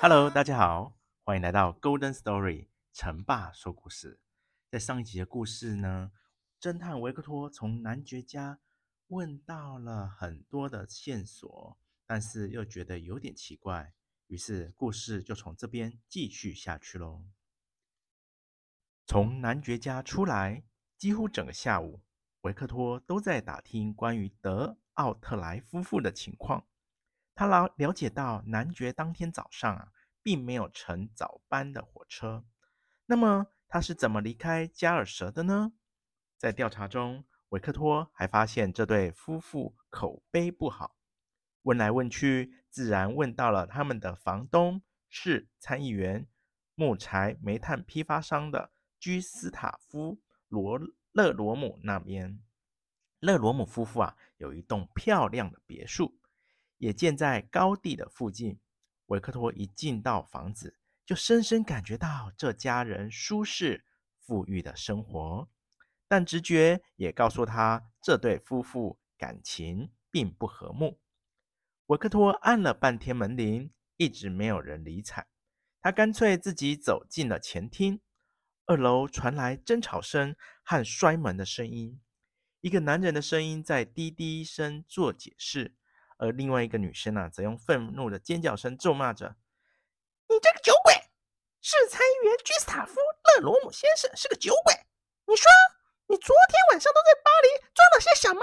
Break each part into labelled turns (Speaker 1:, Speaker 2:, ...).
Speaker 1: Hello，大家好，欢迎来到 Golden Story，成爸说故事。在上一集的故事呢，侦探维克托从男爵家问到了很多的线索，但是又觉得有点奇怪，于是故事就从这边继续下去喽。从男爵家出来，几乎整个下午，维克托都在打听关于德奥特莱夫妇的情况。他了了解到，男爵当天早上啊。并没有乘早班的火车，那么他是怎么离开加尔舍的呢？在调查中，维克托还发现这对夫妇口碑不好，问来问去，自然问到了他们的房东是参议员、木材煤炭批发商的居斯塔夫罗勒罗姆那边。勒罗姆夫妇啊，有一栋漂亮的别墅，也建在高地的附近。维克托一进到房子，就深深感觉到这家人舒适富裕的生活，但直觉也告诉他，这对夫妇感情并不和睦。维克托按了半天门铃，一直没有人理睬，他干脆自己走进了前厅。二楼传来争吵声和摔门的声音，一个男人的声音在滴滴声做解释。而另外一个女生呢、则用愤怒的尖叫声咒骂着：“你这个酒鬼！是参议员居斯塔夫·勒罗姆先生是个酒鬼！你说你昨天晚上都在巴黎做了些什么？”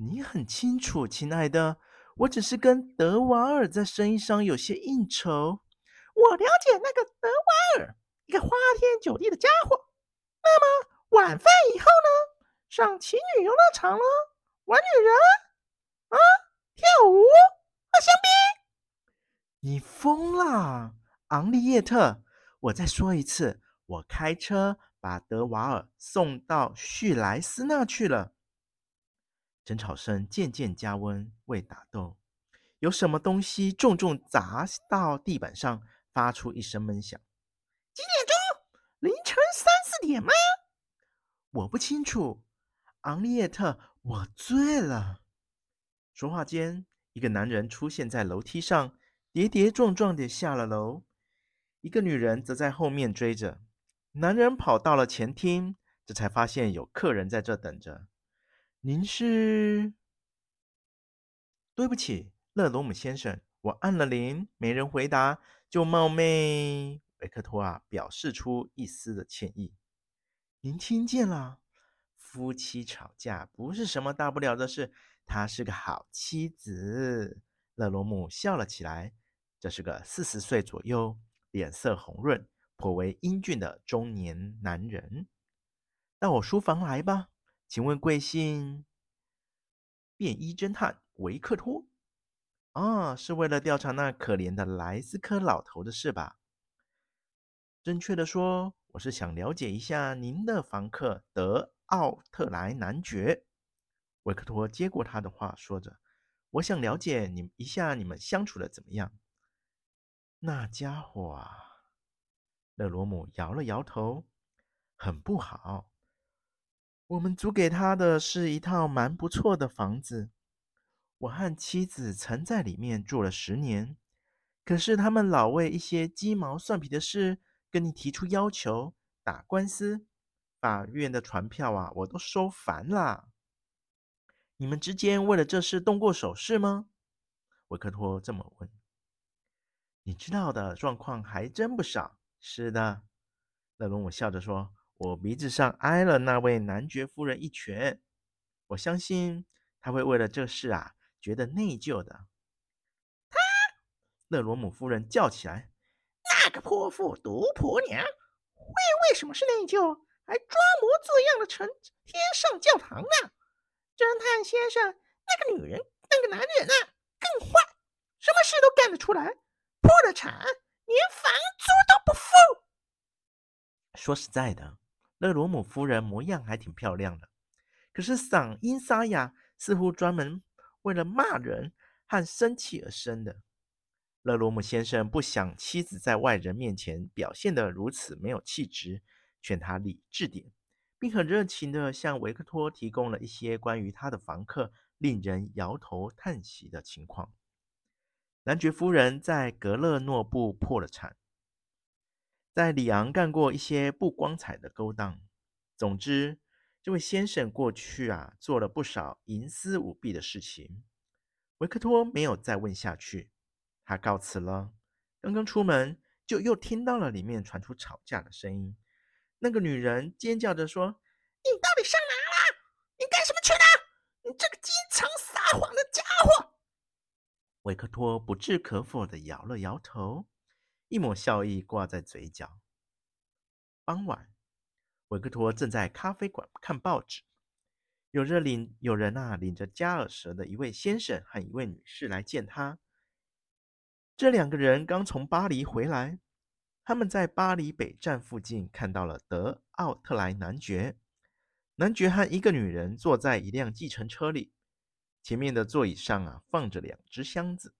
Speaker 1: 你很清楚，亲爱的，我只是跟德瓦尔在生意上有些应酬。我了解那个德瓦尔，一个花天酒地的家伙。那么晚饭以后呢？上情侣游乐场了，玩女人。啊！跳舞，喝香槟。你疯了，昂利叶特！我再说一次，我开车把德瓦尔送到叙莱斯那去了。争吵声渐渐加温，未打斗，有什么东西重重砸到地板上，发出一声闷响。几点钟？凌晨三四点吗？我不清楚，昂利叶特，我醉了。说话间，一个男人出现在楼梯上，跌跌撞撞地下了楼。一个女人则在后面追着。男人跑到了前厅，这才发现有客人在这等着。您是？对不起，勒罗姆先生，我按了铃，没人回答，就冒昧。维克托啊，表示出一丝的歉意。您听见了？夫妻吵架不是什么大不了的事。她是个好妻子，勒罗姆笑了起来。这是个四十岁左右、脸色红润、颇为英俊的中年男人。到我书房来吧，请问贵姓？便衣侦探维克托。啊，是为了调查那可怜的莱斯科老头的事吧？正确的说，我是想了解一下您的房客德奥特莱男爵。维克托接过他的话，说着：“我想了解你一下，你们相处的怎么样？”那家伙啊，勒罗姆摇了摇头，很不好。我们租给他的是一套蛮不错的房子，我和妻子曾在里面住了十年。可是他们老为一些鸡毛蒜皮的事跟你提出要求，打官司，法院的传票啊，我都收烦了。你们之间为了这事动过手是吗？维克托这么问。你知道的状况还真不少。是的，勒罗姆笑着说：“我鼻子上挨了那位男爵夫人一拳。我相信他会为了这事啊觉得内疚的。”他勒罗姆夫人叫起来：“
Speaker 2: 那个泼妇毒婆娘，会为什么是内疚，还装模作样的成天上教堂呢？侦探先生，那个女人，那个男人啊，更坏，什么事都干得出来，破了产，连房租都不付。”
Speaker 1: 说实在的，勒罗姆夫人模样还挺漂亮的，可是嗓音沙哑，似乎专门为了骂人和生气而生的。勒罗姆先生不想妻子在外人面前表现得如此没有气质，劝他理智点，并很热情地向维克托提供了一些关于他的房客令人摇头叹息的情况。男爵夫人在格勒诺布破了产，在里昂干过一些不光彩的勾当。总之，这位先生过去啊做了不少营私舞弊的事情。维克托没有再问下去，他告辞了。刚刚出门，就又听到了里面传出吵架的声音。那个女人尖叫着说：“
Speaker 2: 你到底上哪了？你干什么去了？你这个经常撒谎的家伙！”
Speaker 1: 维克托不置可否的摇了摇头，一抹笑意挂在嘴角。傍晚，维克托正在咖啡馆看报纸。有着领有人啊，领着加尔什的一位先生和一位女士来见他。这两个人刚从巴黎回来，他们在巴黎北站附近看到了德奥特莱男爵。男爵和一个女人坐在一辆计程车里，前面的座椅上啊放着两只箱子。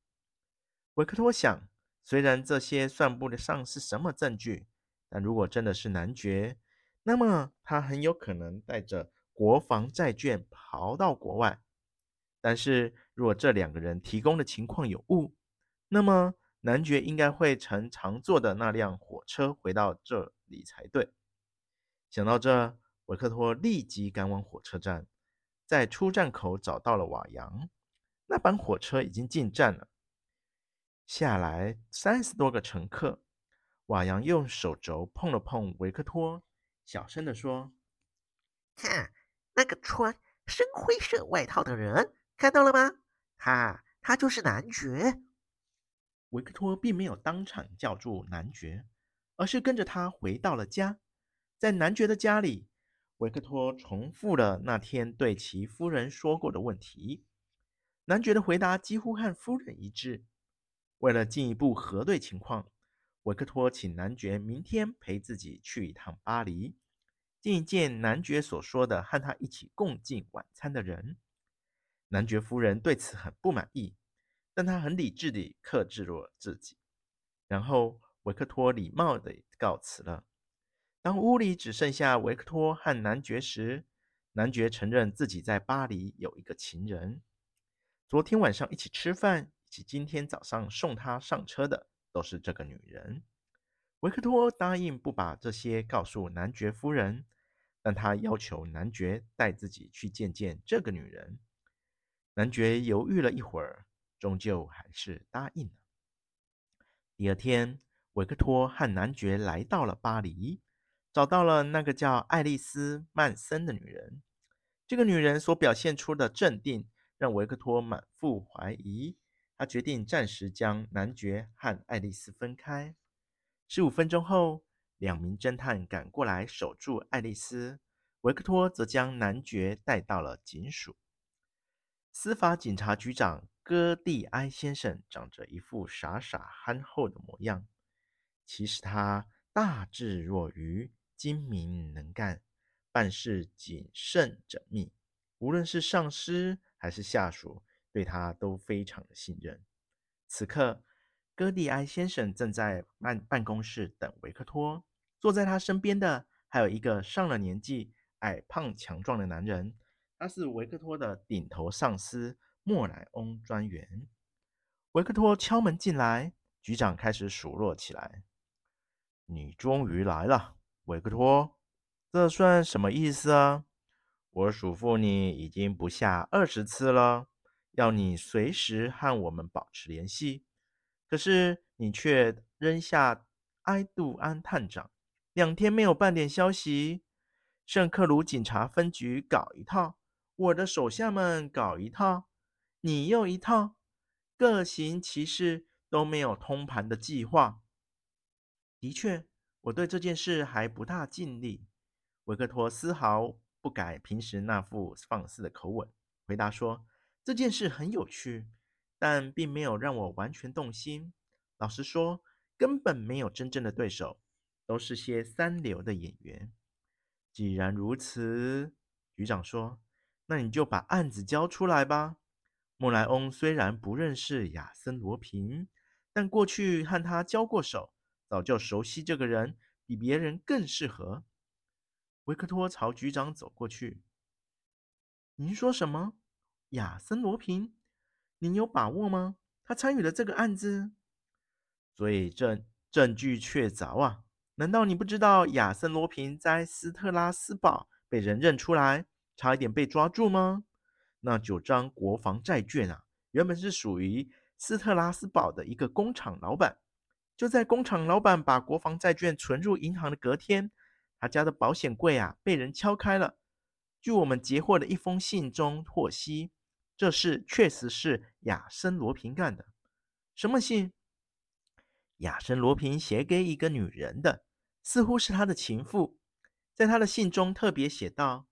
Speaker 1: 维克托想，虽然这些算不得上是什么证据，但如果真的是男爵，那么他很有可能带着。国防债券逃到国外，但是如果这两个人提供的情况有误，那么男爵应该会乘常坐的那辆火车回到这里才对。想到这，维克托立即赶往火车站，在出站口找到了瓦扬。那班火车已经进站了，下来三十多个乘客。瓦扬用手肘碰了碰维克托，小声地说：“
Speaker 2: 看。”那个穿深灰色外套的人，看到了吗？他，他就是男爵。
Speaker 1: 维克托并没有当场叫住男爵，而是跟着他回到了家。在男爵的家里，维克托重复了那天对其夫人说过的问题。男爵的回答几乎和夫人一致。为了进一步核对情况，维克托请男爵明天陪自己去一趟巴黎。见一见男爵所说的和他一起共进晚餐的人，男爵夫人对此很不满意，但他很理智地克制住了自己。然后维克托礼貌地告辞了。当屋里只剩下维克托和男爵时，男爵承认自己在巴黎有一个情人。昨天晚上一起吃饭，以及今天早上送他上车的都是这个女人。维克托答应不把这些告诉男爵夫人，但他要求男爵带自己去见见这个女人。男爵犹豫了一会儿，终究还是答应了。第二天，维克托和男爵来到了巴黎，找到了那个叫爱丽丝·曼森的女人。这个女人所表现出的镇定，让维克托满腹怀疑。他决定暂时将男爵和爱丽丝分开。十五分钟后，两名侦探赶过来守住爱丽丝，维克托则将男爵带到了警署。司法警察局长戈蒂埃先生长着一副傻傻憨厚的模样，其实他大智若愚，精明能干，办事谨慎缜密，无论是上司还是下属，对他都非常的信任。此刻。戈蒂埃先生正在办办公室等维克托，坐在他身边的还有一个上了年纪、矮胖强壮的男人，他是维克托的顶头上司莫莱翁专员。维克托敲门进来，局长开始数落起来：“你终于来了，维克托，这算什么意思啊？我嘱咐你已经不下二十次了，要你随时和我们保持联系。”可是你却扔下埃杜安探长，两天没有半点消息。圣克鲁警察分局搞一套，我的手下们搞一套，你又一套，各行其事，都没有通盘的计划。的确，我对这件事还不大尽力。维克托丝毫不改平时那副放肆的口吻，回答说：“这件事很有趣，但并没有让我完全动心。老实说，根本没有真正的对手，都是些三流的演员。”既然如此，局长说：“那你就把案子交出来吧。”莫莱翁虽然不认识亚森·罗平，但过去和他交过手，早就熟悉这个人，比别人更适合。维克托朝局长走过去。“您说什么？亚森·罗平？您有把握吗？他参与了这个案子？”“所以证证据确凿啊！难道你不知道亚森·罗平在斯特拉斯堡被人认出来，差一点被抓住吗？”那九张国防债券啊，原本是属于斯特拉斯堡的一个工厂老板。就在工厂老板把国防债券存入银行的隔天，他家的保险柜啊被人敲开了。据我们截获的一封信中获悉，这事确实是亚森罗平干的。什么信？亚森罗平写给一个女人的，似乎是他的情妇。在他的信中特别写道：“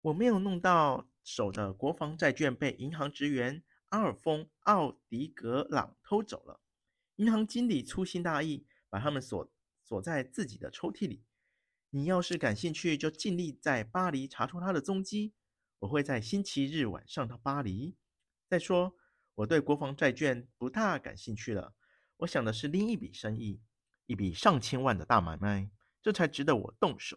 Speaker 1: 我没有弄到。”手的国防债券被银行职员阿尔丰·奥迪格朗偷走了。银行经理粗心大意，把他们锁锁在自己的抽屉里。你要是感兴趣，就尽力在巴黎查出他的踪迹。我会在星期日晚上到巴黎。再说，我对国防债券不大感兴趣了。我想的是另一笔生意，一笔上千万的大买卖，这才值得我动手。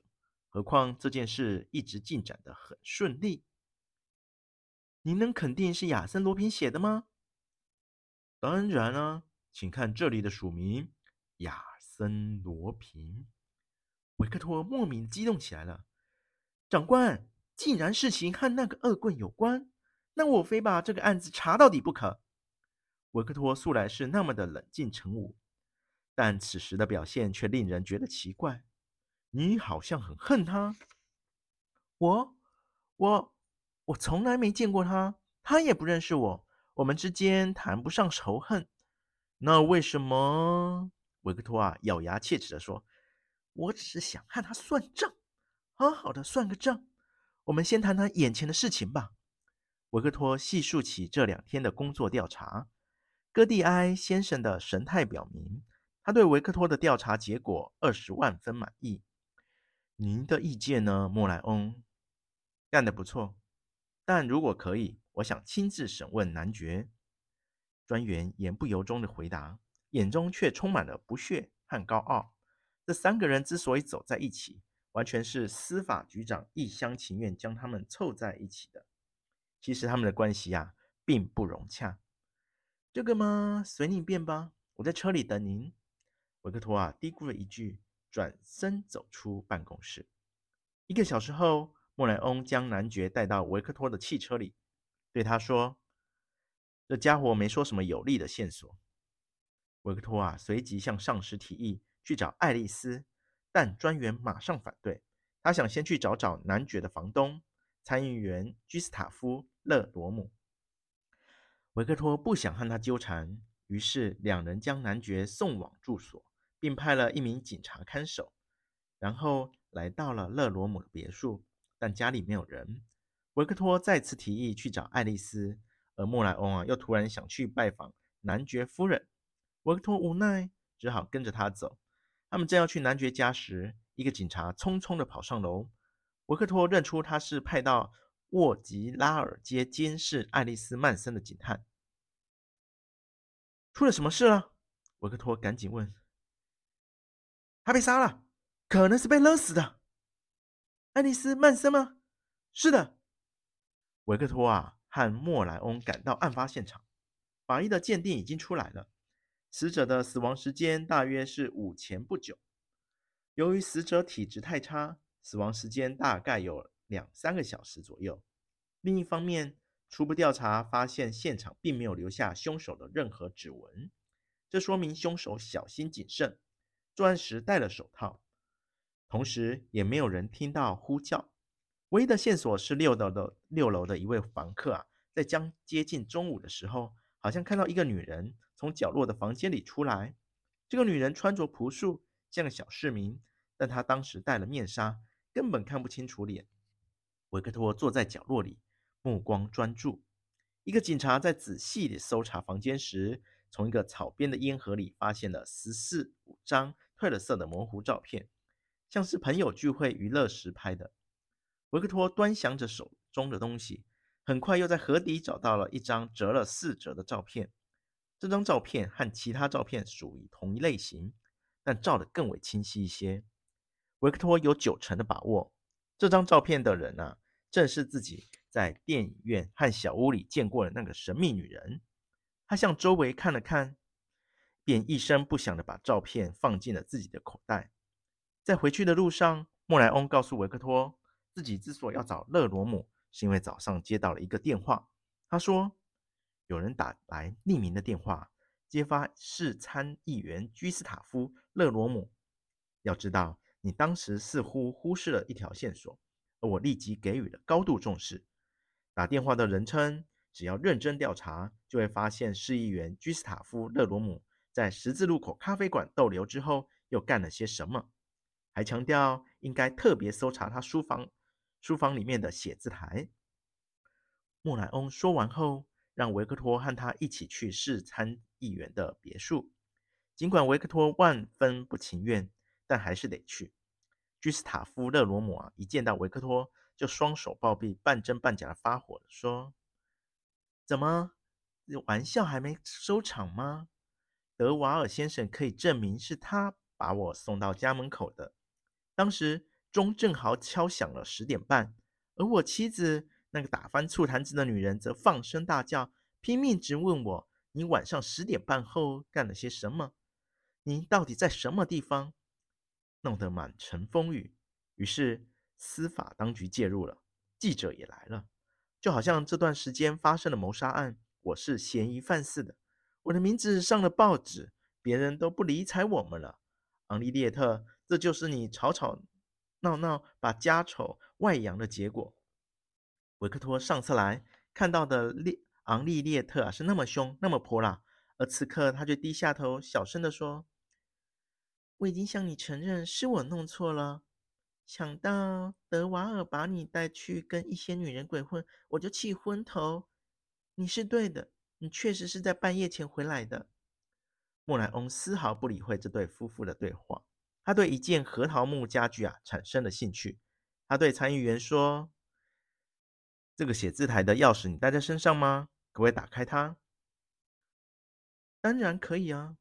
Speaker 1: 何况这件事一直进展得很顺利。您能肯定是亚森·罗平写的吗？当然啊，请看这里的署名：亚森·罗平。维克托莫名激动起来了。长官，既然事情和那个恶棍有关，那我非把这个案子查到底不可。维克托素来是那么的冷静沉稳，但此时的表现却令人觉得奇怪。你好像很恨他。我，我。我从来没见过他，他也不认识我，我们之间谈不上仇恨。那为什么？维克托啊，咬牙切齿地说：“我只是想和他算账，好好的算个账。我们先谈谈眼前的事情吧。”维克托细述起这两天的工作调查。戈蒂埃先生的神态表明，他对维克托的调查结果二十万分满意。您的意见呢，莫莱翁？干得不错。但如果可以，我想亲自审问男爵。专员言不由衷的回答，眼中却充满了不屑和高傲。这三个人之所以走在一起，完全是司法局长一厢情愿将他们凑在一起的。其实他们的关系呀，并不融洽。这个嘛，随你便吧。我在车里等您。维克托啊，嘀咕了一句，转身走出办公室。一个小时后。莫莱翁将男爵带到维克托的汽车里，对他说：“这家伙没说什么有利的线索。”维克托啊，随即向上司提议去找爱丽丝，但专员马上反对。他想先去找找男爵的房东，参议员居斯塔夫·勒罗姆。维克托不想和他纠缠，于是两人将男爵送往住所，并派了一名警察看守，然后来到了勒罗姆的别墅。但家里没有人，维克托再次提议去找爱丽丝，而莫莱翁啊又突然想去拜访男爵夫人，维克托无奈，只好跟着他走。他们正要去男爵家时，一个警察匆匆地跑上楼。维克托认出他是派到沃吉拉尔街监视爱丽丝曼森的警探。出了什么事了？维克托赶紧问。他被杀了，可能是被勒死的。爱丽丝·曼森吗？是的。维克托啊和莫莱翁赶到案发现场，法医的鉴定已经出来了，死者的死亡时间大约是午前不久。由于死者体质太差，死亡时间大概有两三个小时左右。另一方面，初步调查发现现场并没有留下凶手的任何指纹，这说明凶手小心谨慎，作案时戴了手套。同时，也没有人听到呼叫。唯一的线索是六楼的六楼的一位房客啊，在将接近中午的时候，好像看到一个女人从角落的房间里出来。这个女人穿着朴素，像个小市民，但她当时戴了面纱，根本看不清楚脸。维克托坐在角落里，目光专注。一个警察在仔细地搜查房间时，从一个草编的烟盒里发现了十四五张褪了色的模糊照片，像是朋友聚会娱乐时拍的。维克托端详着手中的东西，很快又在盒底找到了一张折了四折的照片。这张照片和其他照片属于同一类型，但照得更为清晰一些。维克托有九成的把握，这张照片的人啊，正是自己在电影院和小屋里见过的那个神秘女人。他向周围看了看，便一声不响地把照片放进了自己的口袋。在回去的路上，莫莱翁告诉维克托。自己之所以要找勒罗姆，是因为早上接到了一个电话。他说，有人打来匿名的电话，揭发市参议员居斯塔夫·勒罗姆。要知道，你当时似乎忽视了一条线索，而我立即给予了高度重视。打电话的人称，只要认真调查，就会发现市议员居斯塔夫·勒罗姆在十字路口咖啡馆逗留之后，又干了些什么，还强调应该特别搜查他书房。书房里面的写字台。莫莱翁说完后，让维克托和他一起去市参议员的别墅。尽管维克托万分不情愿，但还是得去。居斯塔夫·勒罗姆啊，一见到维克托，就双手抱臂，半真半假的发火，说：“怎么，玩笑还没收场吗？德瓦尔先生可以证明是他把我送到家门口的。当时。”钟正好敲响了十点半，而我妻子那个打翻醋坛子的女人则放声大叫，拼命质问我：“你晚上十点半后干了些什么？你到底在什么地方？”弄得满城风雨。于是司法当局介入了，记者也来了，就好像这段时间发生了谋杀案，我是嫌疑犯似的。我的名字上了报纸，别人都不理睬我们了。昂利列特，这就是你吵吵。闹闹把家丑外扬的结果。维克托上次来看到的列昂利列特啊，是那么凶，那么泼辣，而此刻他却低下头，小声地说：“我已经向你承认是我弄错了。想到德瓦尔把你带去跟一些女人鬼混，我就气昏头。你是对的，你确实是在半夜前回来的。”莫莱翁丝毫不理会这对夫妇的对话。他对一件核桃木家具啊产生了兴趣。他对参议员说：“这个写字台的钥匙你带在身上吗？可不可以打开它？”“当然可以啊。”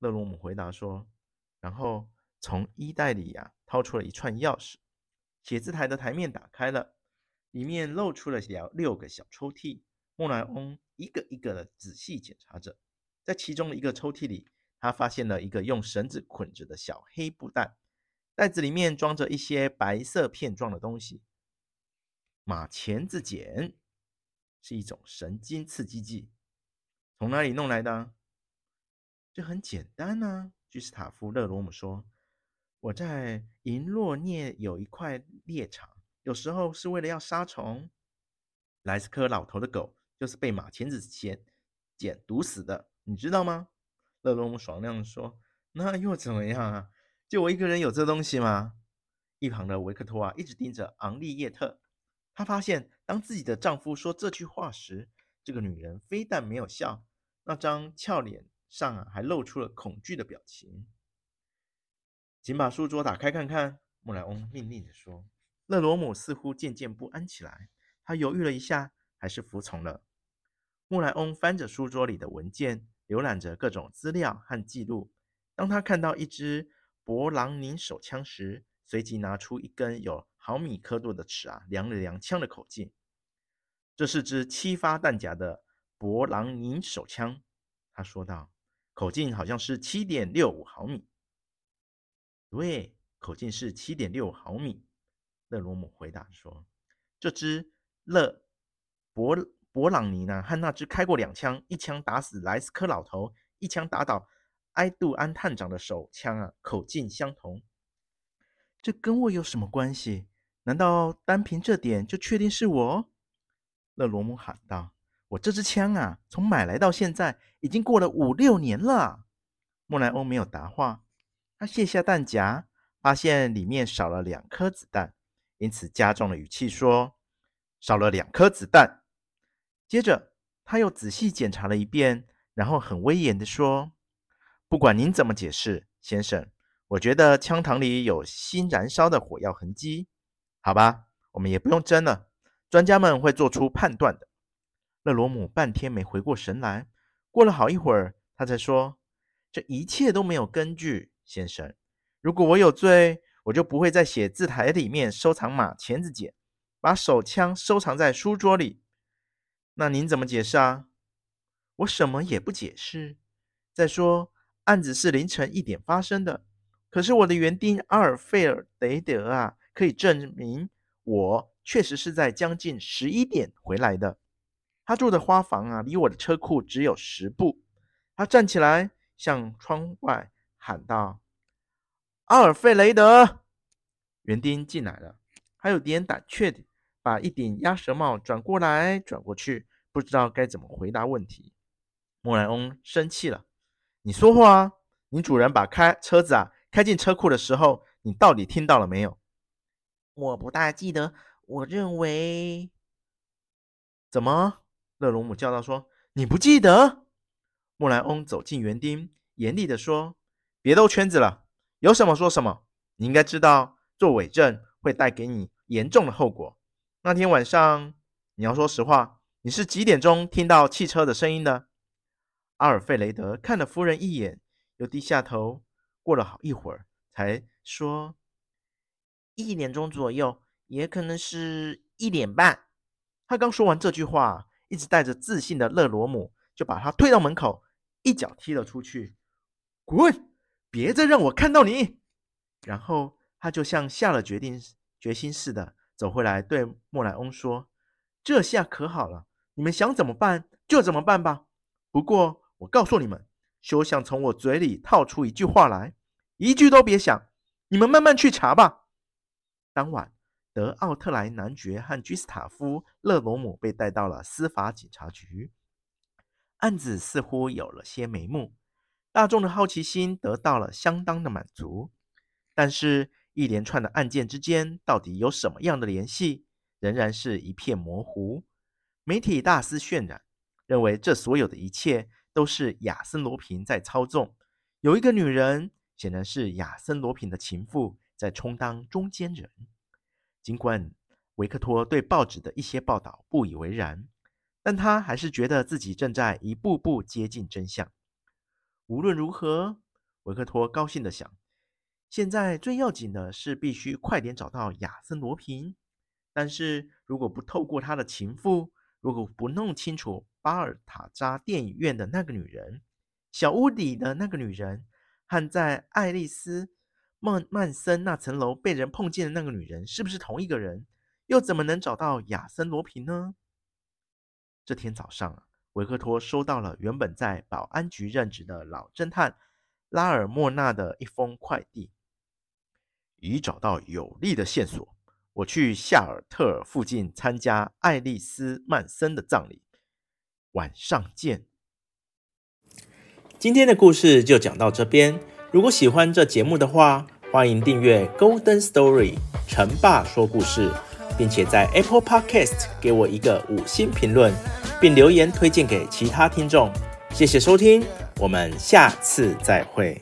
Speaker 1: 勒罗姆回答说。然后从衣袋里呀、啊、掏出了一串钥匙。写字台的台面打开了，里面露出了六六个小抽屉。莫莱翁一个一个的仔细检查着，在其中的一个抽屉里。他发现了一个用绳子捆着的小黑布袋，袋子里面装着一些白色片状的东西。马钳子碱是一种神经刺激剂，从哪里弄来的？这很简单呢。居斯塔夫·勒罗姆说：“我在银洛涅有一块猎场，有时候是为了要杀虫。莱斯科老头的狗就是被马钳子碱碱毒死的，你知道吗？”勒罗姆爽亮说：“那又怎么样啊？就我一个人有这东西吗？”一旁的维克托啊，一直盯着昂利叶特。他发现，当自己的丈夫说这句话时，这个女人非但没有笑，那张俏脸上啊，还露出了恐惧的表情。请把书桌打开看看，莫莱翁命令着说。勒罗姆似乎渐渐不安起来，他犹豫了一下，还是服从了。莫莱翁翻着书桌里的文件。浏览着各种资料和记录。当他看到一支勃朗宁手枪时，随即拿出一根有毫米刻度的尺啊，量了量枪的口径。这是支七发弹夹的勃朗宁手枪，他说道，口径好像是七点六五毫米。对，口径是七点六毫米。勒罗姆回答说：“这支勒勃。”勃朗尼呢，和那只开过两枪，一枪打死莱斯科老头，一枪打倒埃杜安探长的手枪啊，口径相同。这跟我有什么关系？难道单凭这点就确定是我？勒罗姆喊道：“我这支枪啊，从买来到现在已经过了五六年了。莫莱欧没有答话，他卸下弹夹，发现里面少了两颗子弹，因此加重了语气说：“少了两颗子弹。”接着他又仔细检查了一遍，然后很威严地说：“不管您怎么解释，先生，我觉得枪膛里有新燃烧的火药痕迹。好吧，我们也不用争了，专家们会做出判断的。”勒罗姆半天没回过神来，过了好一会儿，他才说。这一切都没有根据，先生。如果我有罪，我就不会在写字台里面收藏马钳子茧，把手枪收藏在书桌里。那您怎么解释啊？我什么也不解释。再说，案子是凌晨一点发生的，可是我的园丁阿尔费尔雷德啊，可以证明我确实是在将近十一点回来的。他住的花房啊，离我的车库只有十步。他站起来。向窗外喊道：“阿尔费雷德！”园丁进来了，还有点胆怯的把一顶鸭舌帽转过来转过去，不知道该怎么回答问题。莫莱翁生气了：“你说话啊！你主人把开车子啊开进车库的时候，你到底听到了没有？”“
Speaker 2: 我不大记得。”我认为。
Speaker 1: 怎么？勒鲁姆叫道：“说你不记得？”莫莱翁走进园丁，严厉地说：“别兜圈子了，有什么说什么。你应该知道，做伪证会带给你严重的后果。那天晚上，你要说实话，你是几点钟听到汽车的声音的？”阿尔费雷德看了夫人一眼，又低下头，过了好一会儿，才说：“
Speaker 2: 一点钟左右，也可能是一点半。”
Speaker 1: 他刚说完这句话，一直带着自信的勒罗姆就把他推到门口。一脚踢了出去，滚！别再让我看到你。然后他就像下了决定决心似的走回来，对莫莱翁说：“这下可好了，你们想怎么办就怎么办吧。不过我告诉你们，休想从我嘴里套出一句话来，一句都别想。你们慢慢去查吧。”当晚，德奥特莱男爵和居斯塔夫·勒罗姆被带到了司法警察局。案子似乎有了些眉目，大众的好奇心得到了相当的满足。但是，一连串的案件之间到底有什么样的联系，仍然是一片模糊。媒体大肆渲染，认为这所有的一切都是亚森·罗平在操纵。有一个女人，显然是亚森·罗平的情妇，在充当中间人。尽管维克托对报纸的一些报道不以为然。但他还是觉得自己正在一步步接近真相。无论如何，维克托高兴地想：现在最要紧的是必须快点找到亚森·罗平。但是如果不透过他的情妇，如果不弄清楚巴尔塔扎电影院的那个女人、小屋里的那个女人和在爱丽丝·曼曼森那层楼被人碰见的那个女人是不是同一个人，又怎么能找到亚森·罗平呢？这天早上，维克托收到了原本在保安局任职的老侦探拉尔莫纳的一封快递。已找到有力的线索，我去夏尔特尔附近参加爱丽丝曼森的葬礼。晚上见。今天的故事就讲到这边。如果喜欢这节目的话，欢迎订阅《Golden Story》陈爸说故事。并且在 Apple Podcast 给我一个五星评论，并留言推荐给其他听众。谢谢收听，我们下次再会。